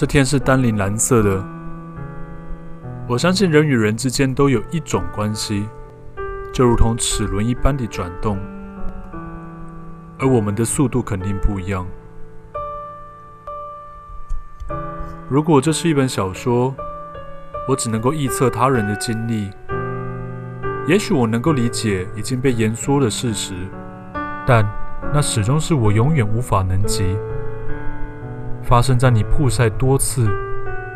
这天是丹綾蓝色的。我相信人与人之间都有一种关系，就如同齿轮一般的转动，而我们的速度肯定不一样。如果这是一本小说，我只能够臆测他人的经历，也许我能够理解已经被言说的事实，但那始终是我永远无法能及。发生在你曝晒多次，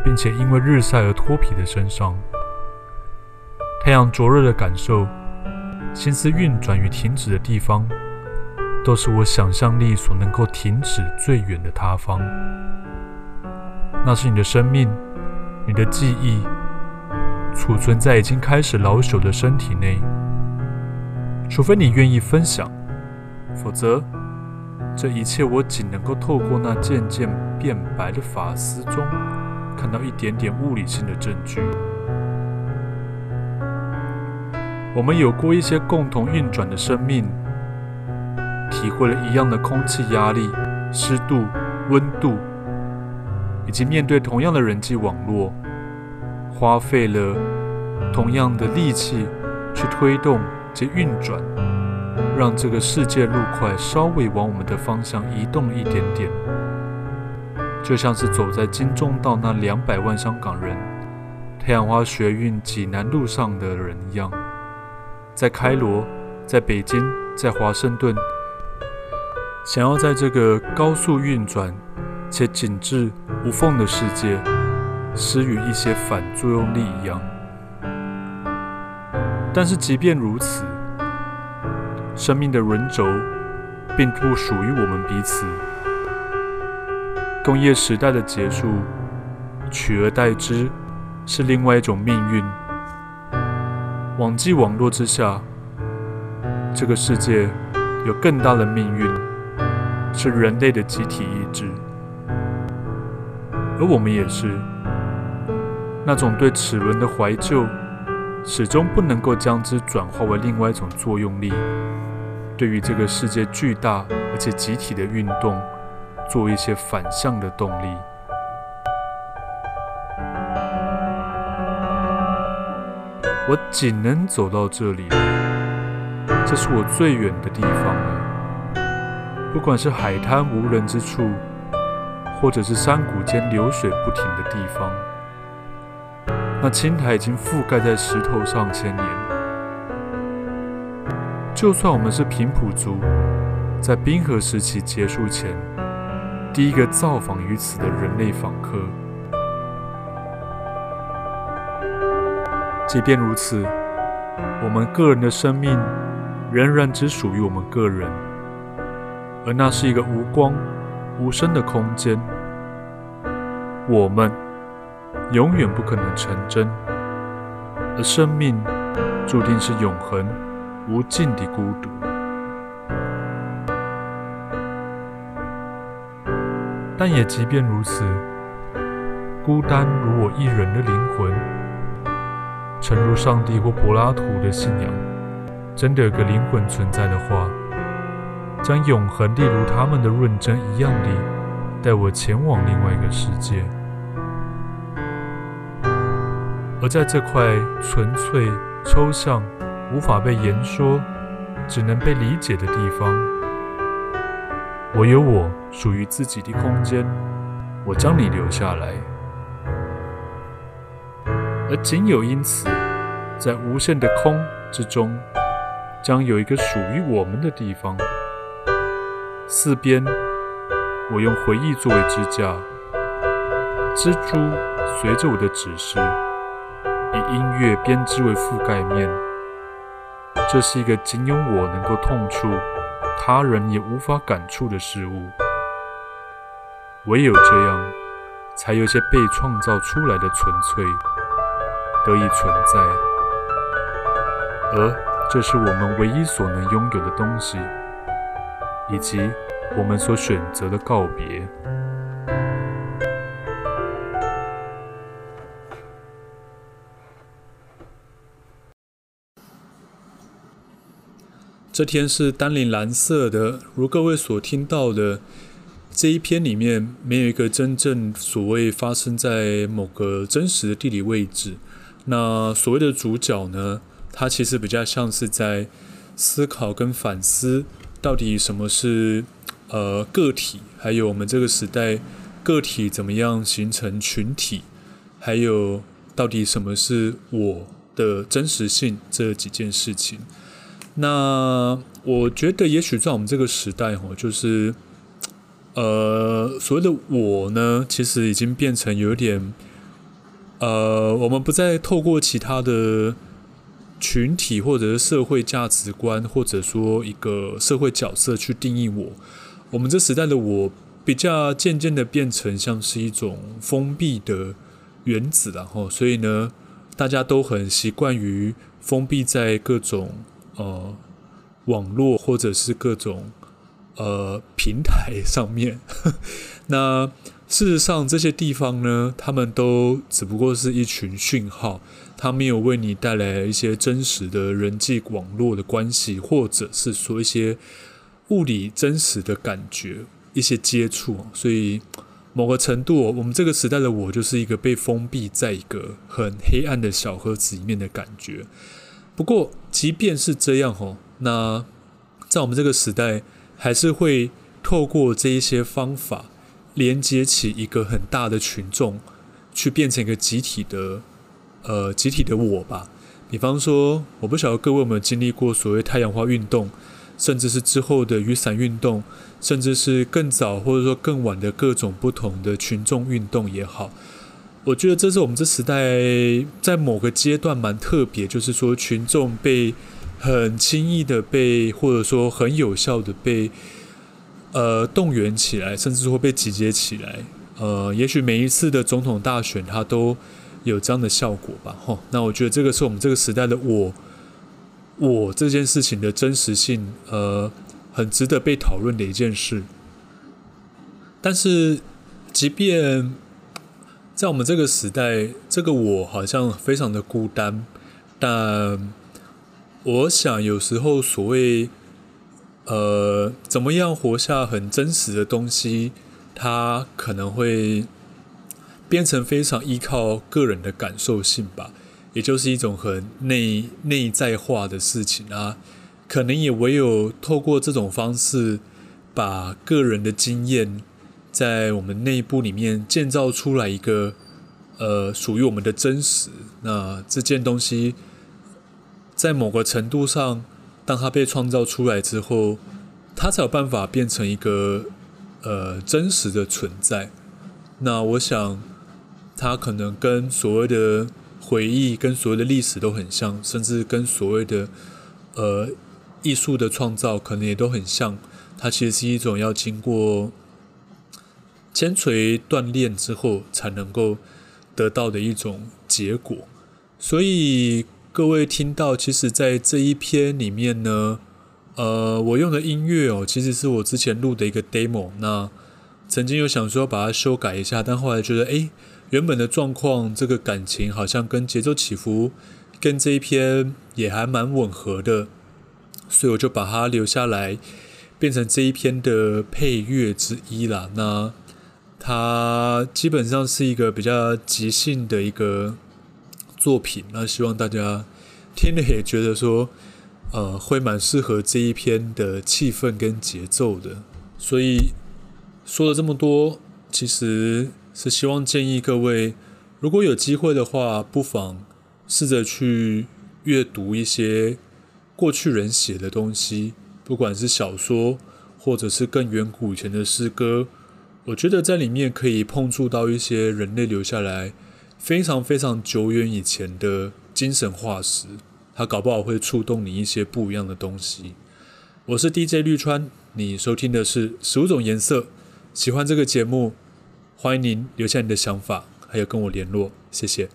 并且因为日晒而脱皮的身上，太阳灼热的感受，心思运转与停止的地方，都是我想象力所能够停止最远的他方。那是你的生命，你的记忆，储存在已经开始老朽的身体内。除非你愿意分享，否则。这一切，我仅能够透过那渐渐变白的发丝中，看到一点点物理性的证据。我们有过一些共同运转的生命，体会了一样的空气压力、湿度、温度，以及面对同样的人际网络，花费了同样的力气去推动及运转。让这个世界路块稍微往我们的方向移动一点点，就像是走在金钟道那两百万香港人太阳花学运济南路上的人一样，在开罗、在北京、在华盛顿，想要在这个高速运转且紧致无缝的世界施予一些反作用力一样。但是即便如此。生命的轮轴并不属于我们彼此。工业时代的结束，取而代之是另外一种命运。网际网络之下，这个世界有更大的命运，是人类的集体意志。而我们也是那种对齿轮的怀旧，始终不能够将之转化为另外一种作用力。对于这个世界巨大而且集体的运动，做一些反向的动力。我仅能走到这里，这是我最远的地方了。不管是海滩无人之处，或者是山谷间流水不停的地方，那青苔已经覆盖在石头上千年。就算我们是平埔族，在冰河时期结束前第一个造访于此的人类访客，即便如此，我们个人的生命仍然只属于我们个人，而那是一个无光、无声的空间。我们永远不可能成真，而生命注定是永恒。无尽的孤独，但也即便如此，孤单如我一人的灵魂，诚如上帝或柏拉图的信仰，真的有个灵魂存在的话，将永恒，例如他们的论证一样地带我前往另外一个世界，而在这块纯粹抽象。无法被言说，只能被理解的地方，我有我属于自己的空间，我将你留下来，而仅有因此，在无限的空之中，将有一个属于我们的地方。四边，我用回忆作为支架，蜘蛛随着我的指示，音乐编织为覆盖面。这是一个仅有我能够痛触，他人也无法感触的事物。唯有这样，才有些被创造出来的纯粹得以存在。而这是我们唯一所能拥有的东西，以及我们所选择的告别。这天是丹宁蓝色的，如各位所听到的，这一篇里面没有一个真正所谓发生在某个真实的地理位置。那所谓的主角呢，他其实比较像是在思考跟反思，到底什么是呃个体，还有我们这个时代个体怎么样形成群体，还有到底什么是我的真实性这几件事情。那我觉得，也许在我们这个时代，哈，就是。呃，所谓的我呢，其实已经变成有点，呃，我们不再透过其他的群体或者是社会价值观，或者说一个社会角色去定义我。我们这时代的我，比较渐渐的变成像是一种封闭的原子，然后，所以呢，大家都很习惯于封闭在各种呃网络或者是各种。呃，平台上面，那事实上这些地方呢，他们都只不过是一群讯号，它没有为你带来一些真实的人际网络的关系，或者是说一些物理真实的感觉，一些接触。所以某个程度，我们这个时代的我，就是一个被封闭在一个很黑暗的小盒子里面的感觉。不过，即便是这样吼，那在我们这个时代。还是会透过这一些方法，连接起一个很大的群众，去变成一个集体的，呃，集体的我吧。比方说，我不晓得各位有没有经历过所谓太阳花运动，甚至是之后的雨伞运动，甚至是更早或者说更晚的各种不同的群众运动也好。我觉得这是我们这时代在某个阶段蛮特别，就是说群众被。很轻易的被，或者说很有效的被，呃，动员起来，甚至说被集结起来。呃，也许每一次的总统大选，它都有这样的效果吧。吼，那我觉得这个是我们这个时代的我，我这件事情的真实性，呃，很值得被讨论的一件事。但是，即便在我们这个时代，这个我好像非常的孤单，但。我想，有时候所谓，呃，怎么样活下很真实的东西，它可能会变成非常依靠个人的感受性吧，也就是一种很内内在化的事情啊。可能也唯有透过这种方式，把个人的经验在我们内部里面建造出来一个，呃，属于我们的真实。那这件东西。在某个程度上，当它被创造出来之后，它才有办法变成一个呃真实的存在。那我想，它可能跟所谓的回忆、跟所谓的历史都很像，甚至跟所谓的呃艺术的创造可能也都很像。它其实是一种要经过千锤锻炼之后才能够得到的一种结果。所以。各位听到，其实，在这一篇里面呢，呃，我用的音乐哦，其实是我之前录的一个 demo。那曾经有想说把它修改一下，但后来觉得，哎，原本的状况，这个感情好像跟节奏起伏，跟这一篇也还蛮吻合的，所以我就把它留下来，变成这一篇的配乐之一啦。那它基本上是一个比较即兴的一个。作品，那希望大家听了也觉得说，呃，会蛮适合这一篇的气氛跟节奏的。所以说了这么多，其实是希望建议各位，如果有机会的话，不妨试着去阅读一些过去人写的东西，不管是小说，或者是更远古以前的诗歌，我觉得在里面可以碰触到一些人类留下来。非常非常久远以前的精神化石，它搞不好会触动你一些不一样的东西。我是 DJ 绿川，你收听的是十五种颜色。喜欢这个节目，欢迎您留下你的想法，还有跟我联络，谢谢。